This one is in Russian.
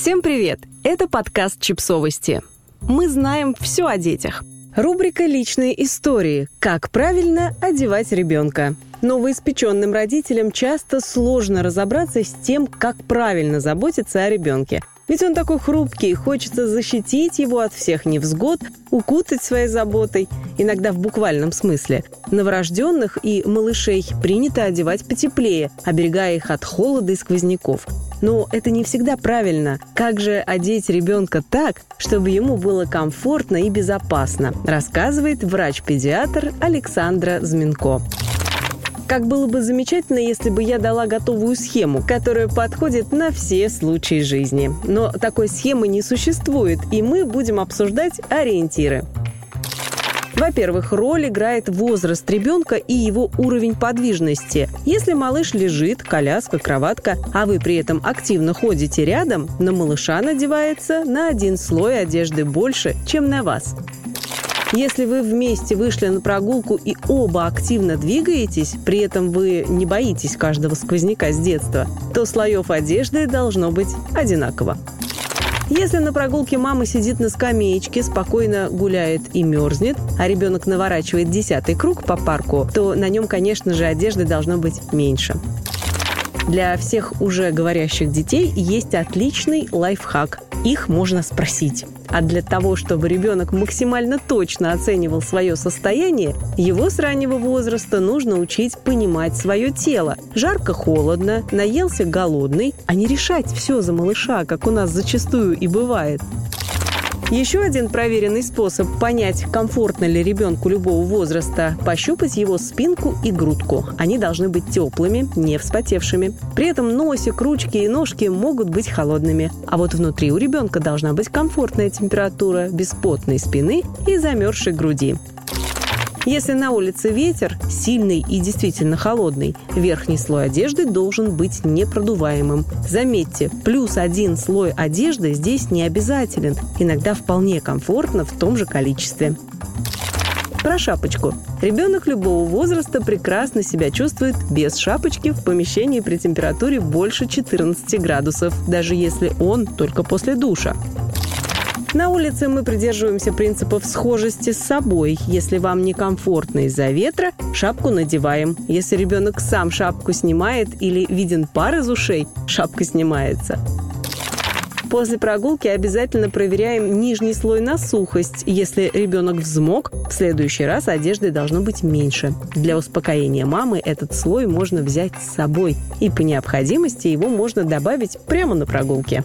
Всем привет! Это подкаст «Чипсовости». Мы знаем все о детях. Рубрика «Личные истории. Как правильно одевать ребенка». Новоиспеченным родителям часто сложно разобраться с тем, как правильно заботиться о ребенке. Ведь он такой хрупкий, хочется защитить его от всех невзгод, укутать своей заботой, иногда в буквальном смысле. Новорожденных и малышей принято одевать потеплее, оберегая их от холода и сквозняков. Но это не всегда правильно. Как же одеть ребенка так, чтобы ему было комфортно и безопасно, рассказывает врач-педиатр Александра Зминко. Как было бы замечательно, если бы я дала готовую схему, которая подходит на все случаи жизни. Но такой схемы не существует, и мы будем обсуждать ориентиры. Во-первых, роль играет возраст ребенка и его уровень подвижности. Если малыш лежит, коляска, кроватка, а вы при этом активно ходите рядом, на малыша надевается на один слой одежды больше, чем на вас. Если вы вместе вышли на прогулку и оба активно двигаетесь, при этом вы не боитесь каждого сквозняка с детства, то слоев одежды должно быть одинаково. Если на прогулке мама сидит на скамеечке, спокойно гуляет и мерзнет, а ребенок наворачивает десятый круг по парку, то на нем, конечно же, одежды должно быть меньше. Для всех уже говорящих детей есть отличный лайфхак. Их можно спросить. А для того, чтобы ребенок максимально точно оценивал свое состояние, его с раннего возраста нужно учить понимать свое тело. Жарко-холодно, наелся голодный, а не решать все за малыша, как у нас зачастую и бывает. Еще один проверенный способ понять, комфортно ли ребенку любого возраста – пощупать его спинку и грудку. Они должны быть теплыми, не вспотевшими. При этом носик, ручки и ножки могут быть холодными. А вот внутри у ребенка должна быть комфортная температура, без потной спины и замерзшей груди. Если на улице ветер, сильный и действительно холодный, верхний слой одежды должен быть непродуваемым. Заметьте, плюс один слой одежды здесь не обязателен. Иногда вполне комфортно в том же количестве. Про шапочку. Ребенок любого возраста прекрасно себя чувствует без шапочки в помещении при температуре больше 14 градусов, даже если он только после душа. На улице мы придерживаемся принципов схожести с собой. Если вам некомфортно из-за ветра, шапку надеваем. Если ребенок сам шапку снимает или виден пар из ушей, шапка снимается. После прогулки обязательно проверяем нижний слой на сухость. Если ребенок взмок, в следующий раз одежды должно быть меньше. Для успокоения мамы этот слой можно взять с собой. И по необходимости его можно добавить прямо на прогулке.